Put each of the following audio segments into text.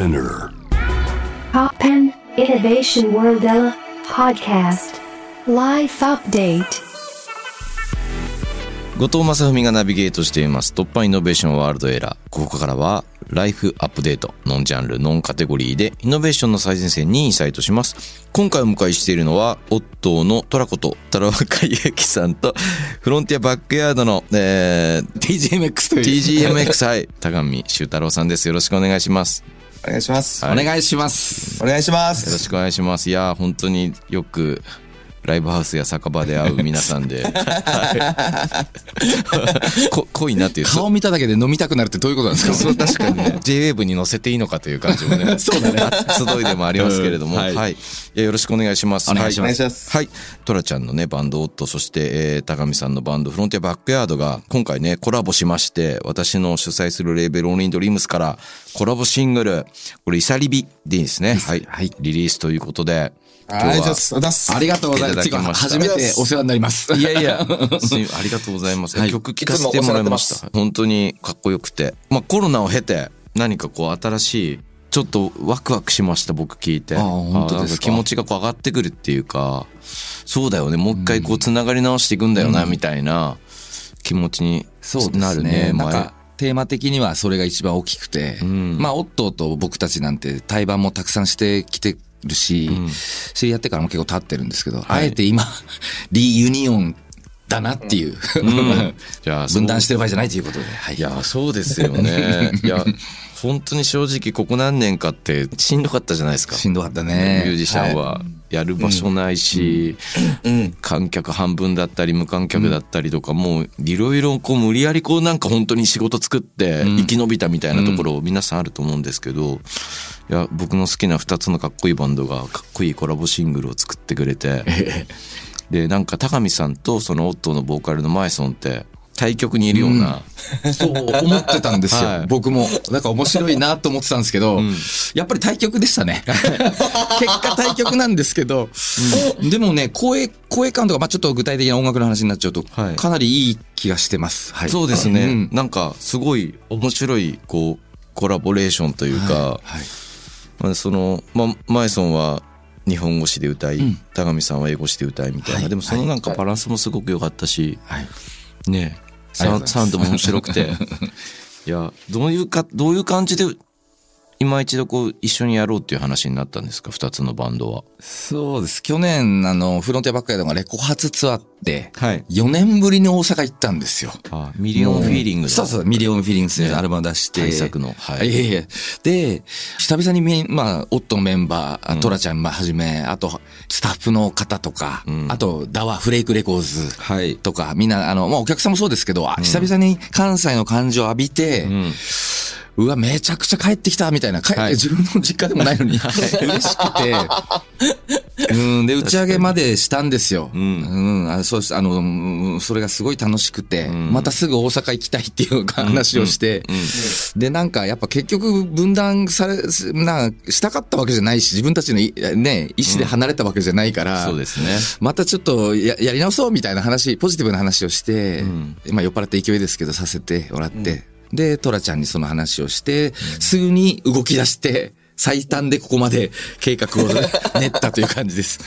Spinner. Poppen Innovation World podcast. Life update. 後藤正文がナビゲートしています突破イノベーションワールドエラーここからはライフアップデートノンジャンルノンカテゴリーでイノベーションの最前線にインサイトします今回お迎えしているのはオットーのトラコとタラワカイヤキさんと フロンティアバックヤードの、えー、TGMX という。TGMX はい高見修太郎さんですよろしくお願いしますお願いします。はいお願いします。お願いしまよろす。しくお願いしますいやー本当によくライブハウスや酒場で会う皆さんで、はい、こ濃いなっていう顔見ただけで飲みたくなるってどういうことなんですか？そう、確かにね。J-Wave に乗せていいのかという感じもね。そうだね。集いでもありますけれども。うんは。はいいいや、よろしくお願いします。お願いしますお願いします。はい。トラちゃんのね、バンドオット、そして、えー、高見さんのバンド、フロンティアバックヤードが、今回ね、コラボしまして、私の主催するレーベル、オンリードリームスから、コラボシングル、これ、イサリビでいいですね。はい。はいリリースということで、ありがとうございます。ありがとうございます。ありがとうございます。いただきました初めてお世話になります。いやいや、ありがとうございます。はい曲聴かせてもらいました。本当にかっこよくて。まあコロナを経て、何かこう新しい、ちょっとワクワクしました、僕聞いて。ああ本当です気持ちがこう上がってくるっていうか、そうだよね、もう一回こう繋がり直していくんだよな、みたいな気持ちにそうなるね。なんテーマ的にはそれが一番大きくて、んまあ、オットーと僕たちなんて対バンもたくさんしてきてるし、知り合ってからも結構経ってるんですけど、あえて今、リユニオンだなっていう、じゃあ、分断してる場合じゃないということで、はい。いや、そうですよね。いや、本当に正直ここ何年かってしんどかったじゃないですか。しんどかったミューね。ジシャンはやる場所ないし、観客半分だったり無観客だったりとか、もういろいろこう無理やりこうなんか本当に仕事作って生き延びたみたいなところ皆さんあると思うんですけど、いや僕の好きな2つのかっこいいバンドがかっこいいコラボシングルを作ってくれて、でなんか高見さんとそのオットーのボーカルのマイソンって対極にいるような、そう思ってたんですよ、はい。僕も。なんか面白いなと思ってたんですけど、やっぱり対局でしたね。結果対局なんですけど、でもね、声、声感とか、まあちょっと具体的な音楽の話になっちゃうと、はい。かなりいい気がしてます。はい。そうですね、うん。なんかすごい面白いこうコラボレーションというか、はい。まあ、その、まあ、マイソンは日本語詞で歌い、高見さんは英語詞で歌いみたいな、はい。でもそのなんかバランスもすごく良かったし、はい。ねサウンドも面白くて。いやどういうかどういう感じで今一度こう一緒にやろうっていう話になったんですか？二つのバンドは。そうです。去年、あの、フロンティアバックヤードがレコ発ツアーって、はい。4年ぶりに大阪行ったんですよ。あミリオンフィーリングの。そうそう、ミリオンフィーリングスでアルバム出して。対策の。はい。いえいえ。で、久々にみ、まあ、オットのメンバー、トラちゃんはじめ、あと、スタッフの方とか、あと、ダワ、フレイクレコーズはい。とか、みんな、あの、まあ、お客さんもそうですけど、あ久々に関西の感情を浴びて、うわ、めちゃくちゃ帰ってきた、みたいな。帰はい。自分の実家でもないのに、嬉しくて、うん、で、打ち上げまでしたんですよ。うん。あそうしあの、うんそれがすごい楽しくて、またすぐ大阪行きたいっていう話をして、で、なんかやっぱ結局分断され、な、したかったわけじゃないし、自分たちのいね、意思で離れたわけじゃないから、そうですね。またちょっとややり直そうみたいな話、ポジティブな話をして、まあ酔っ払って勢いですけどさせてもらって、で、トラちゃんにその話をして、すぐに動き出して、最短でここまで計画を 練ったという感じです。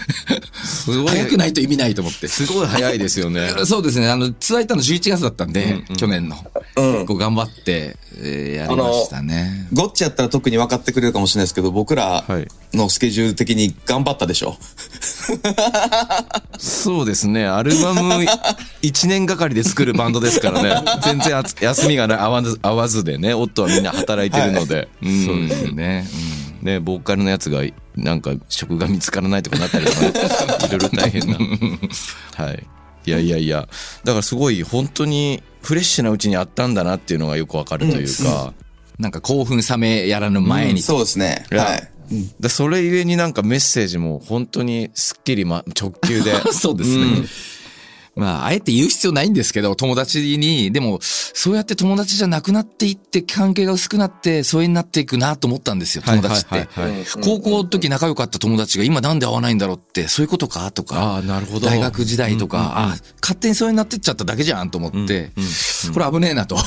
すごい早くないと意味ないと思って。すごい早いですよね そうですね。あの、ツアー行ったの11月だったんで、去年の。結構頑張って、えーやりましたね。ゴッチやったら特に分かってくれるかもしれないですけど、僕らはいのスケジュール的に頑張ったでしょ。そうですね。アルバム1年がかりで作るバンドですからね。全然休みが合わず合わずでね、夫はみんな働いてるので。うんそうですよね。ね、ボーカルのやつが、なんか職が見つからないとかなったりとか、いろいろ大変な。はい。いやいやいや。だからすごい本当にフレッシュなうちにあったんだなっていうのがよくわかるというか。なんか興奮冷めやらぬ前に。そうですね。はい。でそれゆえになんかメッセージも本当にすっきり、ま、直球で。そうですね。まあ、あえて言う必要ないんですけど、友達に、でも、そうやって友達じゃなくなっていって、関係が薄くなって、疎遠になっていくなと思ったんですよ、友達って。はいはいはいはい高校の時仲良かった友達が今なんで会わないんだろうって、そういうことかとか。ああ、なるほど。大学時代とか、あ勝手に疎遠になってっちゃっただけじゃんと思って、これ危ねえなと。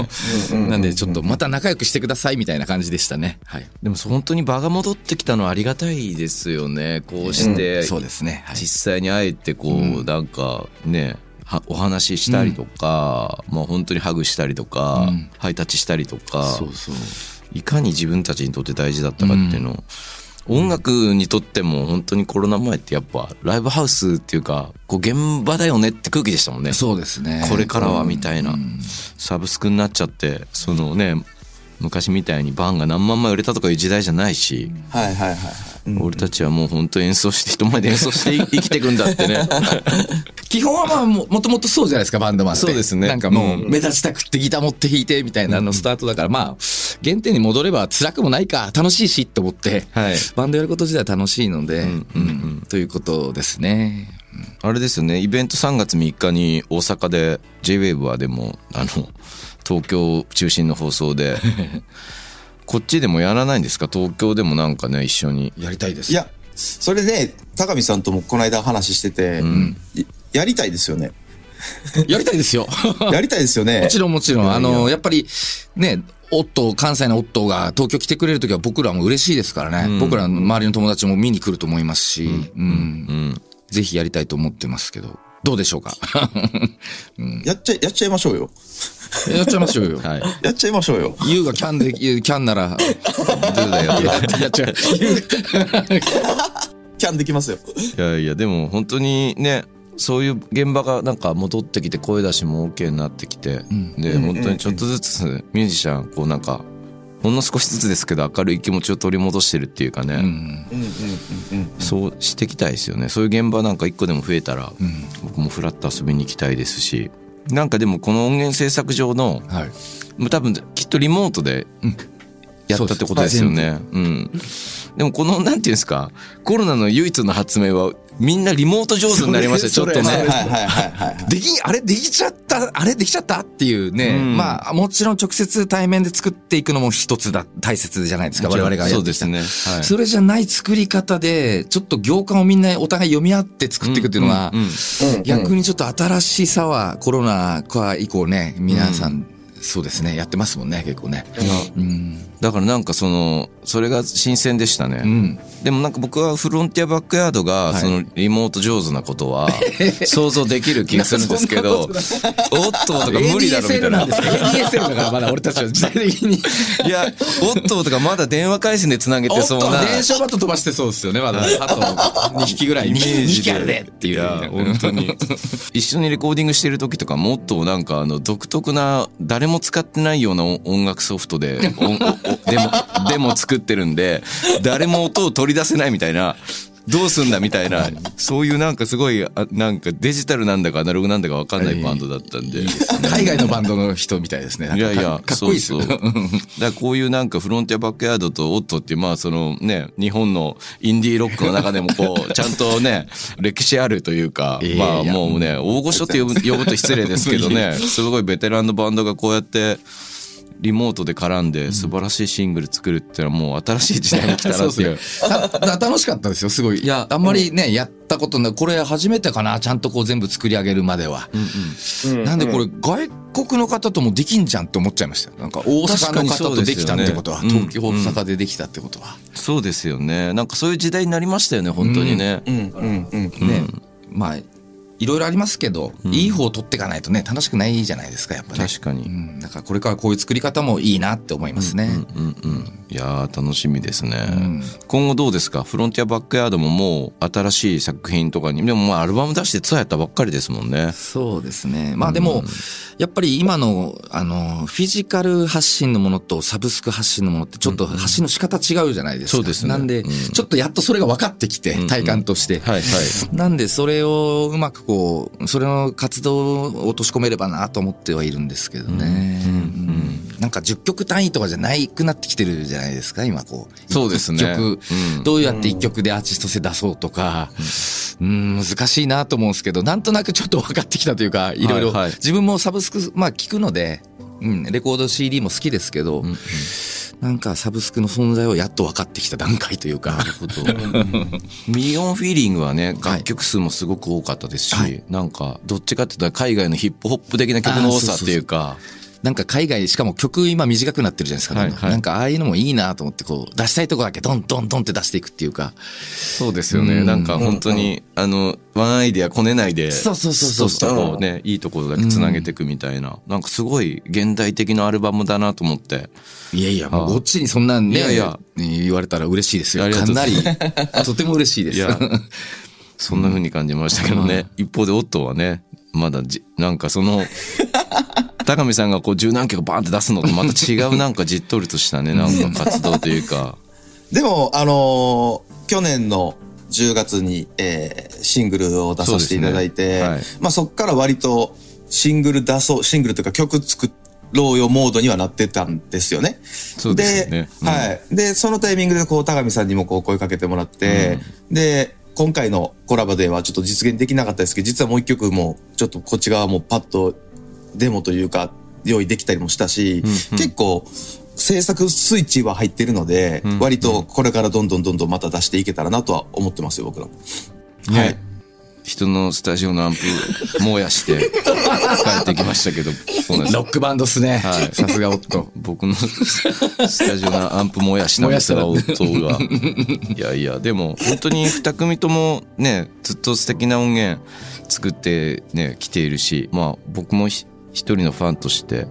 なんで、ちょっとまた仲良くしてくださいみたいな感じでしたね。はい。でも本当に場が戻ってきたのはありがたいですよね。こうして、そうですね。はい。実際に会えてこう、なんかねはお話ししたりとか、まあ本当にハグしたりとか、うん。ハイタッチしたりとかそうそう。いかに自分たちにとって大事だったかっていうの。を、音楽にとっても本当にコロナ前ってやっぱライブハウスっていうかこう現場だよねって空気でしたもんね。そうですね。これからはみたいな、サブスクになっちゃってそのね昔みたいにバンが何万枚売れたとかいう時代じゃないし、はいはいはい俺たちはもう本当演奏して人前で演奏して 生きていくんだってね。基本はまあももともとそうじゃないですか、バンドマンって。そうですね。なんかもう、うん。目立ちたくってギター持って弾いてみたいなのスタートだから、まあ、原点に戻れば辛くもないか、楽しいしと思って、はい。バンドやること自体楽しいので、んうんうん。ということですね。あれですよね。イベント3月3日に大阪で JWAVE はでもあの東京中心の放送で こっちでもやらないんですか？東京でもなんかね一緒にやりたいです。いや、それで、高見さんともこの間話してて、いやりたいですよね。やりたいですよ。やりたいですよね。もちろんもちろん、あの、やっぱり、ね、オットー、関西のオットーが東京来てくれるときは僕らも嬉しいですからね。僕らの周りの友達も見に来ると思いますし、うん。ぜひやりたいと思ってますけど、どうでしょうか？やっちゃい、やっちゃいましょうよ。やっちゃいましょうよ。はい やっちゃいましょうよ。ユウがキャンで、キャンなら、どうだよ。やっちゃう。キャンできますよ。いやいやでも本当にねそういう現場がなんか戻ってきて声出しも OK になってきて、で本当にちょっとずつミュージシャンこうなんかほんの少しずつですけど明るい気持ちを取り戻してるっていうかね、うん。うんうんうんうん。そうしていきたいですよねそういう現場なんか一個でも増えたら、僕もフラッと遊びに行きたいですしなんかでもこの音源制作上のはい。もう多分きっとリモートでやったってことですよね。うん。でもこのなんていうんですかコロナの唯一の発明はみんなリモート上手になりましたちょっとね。はいはい。でき、あれできちゃった、あれできちゃったっていうね。うんまあ、もちろん直接対面で作っていくのも一つだ、大切じゃないですか、我々がそうですね。はい。それじゃない作り方で、ちょっと行間をみんなお互い読み合って作っていくっていうのは逆にちょっと新しさはコロナ禍以降ね、皆さん、そうですね、やってますもんね、結構ね。うん。だからなんかそのそれが新鮮でしたね。うん。でもなんか僕はフロンティアバックヤードがいそのリモート上手なことは 想像できる気がするんですけど、おっととか無理だろみたいななん。ですか ?ADSL だからまだ俺たちは時代的に。いや、おっととかまだ電話回線でつなげてそうな。電車バット飛ばしてそうですよね、まだ。あと2匹ぐらい。イメー2ジ匹あるでっていう。いや、本当に。一緒にレコーディングしてる時とかもっとなんかあの独特な誰も使ってないような音楽ソフトで音おおデモ、デモ作ってるんで、誰も音を取り出せないみたいな。どうすんだみたいな、そういうなんかすごい、あなんかデジタルなんだかアナログなんだかわかんないバンドだったんで。海外のバンドの人みたいですね。いやいや、かっこいいですよ。そうそう だからこういうなんかフロンティアバックヤードとオットっていう、まあそのね、日本のインディーロックの中でもこう、ちゃんとね、歴史あるというかいやい、やまあもうね、大御所って呼ぶ呼ぶと失礼ですけどね、すごいベテランのバンドがこうやって、リモートで絡んで素晴らしいシングル作るっていうのはもう新しい時代に来たなっていう。楽しかったですよ、すごい。いや、あんまりね、やったことない。これ初めてかな、ちゃんとこう全部作り上げるまでは。なんでこれ、外国の方ともできんじゃんって思っちゃいました。なんか大阪の方とできたってことは、確かに東京、大阪でできたってことは。そうですよね。なんかそういう時代になりましたよね、本当にね。うんうんうん。ね、まあ、いろいろありますけど、いい方を取っていかないとね、楽しくないじゃないですか、やっぱね。確かに。うん、だからこれからこういう作り方もいいなって思いますね。うんうん。いやー、楽しみですね。ん今後どうですか？フロンティアバックヤードももう新しい作品とかに、でもまあアルバム出してツアーやったばっかりですもんね。そうですね。まあでも、やっぱり今の、あの、フィジカル発信のものとサブスク発信のものってちょっと発信の仕方違うじゃないですか。そうですねなんで、うんちょっとやっとそれが分かってきて、体感として。はいはい。なんで、それをうまくこう、それの活動を落とし込めればなと思ってはいるんですけどね。うんなんか10曲単位とかじゃないくなってきてるじゃないですか、今こう。そうですね。一曲、うん。どうやって一曲でアーティスト性出そうとか、うん、難しいなと思うんですけど、なんとなくちょっと分かってきたというか、いろいろ、自分もサブスク、まあ聞くので、うん、レコード CD も好きですけど、なんかサブスクの存在をやっと分かってきた段階というか。ミリオンフィーリングはね、楽曲数もすごく多かったですし、はい。なんか、どっちかって言ったら海外のヒップホップ的な曲の多さっていうか、なんか海外、しかも曲今短くなってるじゃないですか。はいはいなんかああいうのもいいなと思って、こう、出したいとこだけドンドンドンって出していくっていうか。そうですよね。うんなんか本当に、あの、ワンアイディアこねないで、そうそうそうそうこうね、いいところだけ繋げていくみたいな、なんかすごい現代的なアルバムだなと思って。いやいや、もうごっちにそんなんね、いやいや言われたら嬉しいですよ。かなり、とても嬉しいです。いや、そんな風に感じましたけどね。一方でオットーはね、まだじ、なんかその、高見さんがこう十何曲バーンって出すのとまた違うなんかじっとりとしたね、なんか活動というか。でも、あのー去年の10月に、えーシングルを出させていただいて、ねはいまあそっから割とシングル出そう、シングルというか曲作ろうよモードにはなってたんですよね。そうですよねうんはい。で、そのタイミングでこう、高見さんにもこう声かけてもらって、で、今回のコラボではちょっと実現できなかったですけど、実はもう一曲も、ちょっとこっち側もパッとデモというか、用意できたりもしたし、結構、制作スイッチは入ってるので、割とこれからどんどんどんどんまた出していけたらなとは思ってますよ、僕らも。ねはい。人のスタジオのアンプ燃やして 帰ってきましたけど、ロックバンドっすね。はいさすがオット。僕のスタジオのアンプ燃やしたんで すが、夫が。いやいや、でも本当に二組ともね、ずっと素敵な音源作ってね、来ているし、まあ僕もひ一人のファンとして、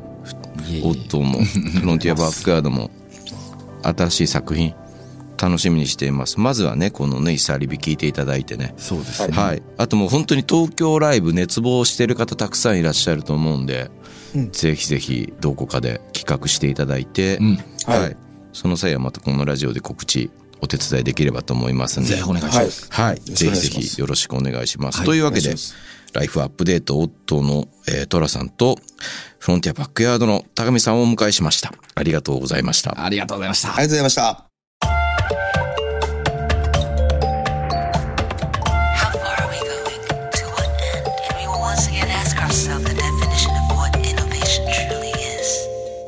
オットーも フロンティアバックヤードも新しい作品楽しみにしています。まずはね、このね、イサリビ聞いていただいてね。そうですね。はい。あともう本当に東京ライブ熱望してる方たくさんいらっしゃると思うんで、ぜひぜひどこかで企画していただいて、んはい、はいその際はまたこのラジオで告知お手伝いできればと思いますんで。ぜひお願いします。はい。ろしくぜひぜひよろしくお願いします。はいというわけでライフアップデート夫の、えー、トラさんと、フロンティアバックヤードの高見さんをお迎えしました。ありがとうございました。ありがとうございました。ありがとうございました。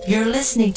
You're listening.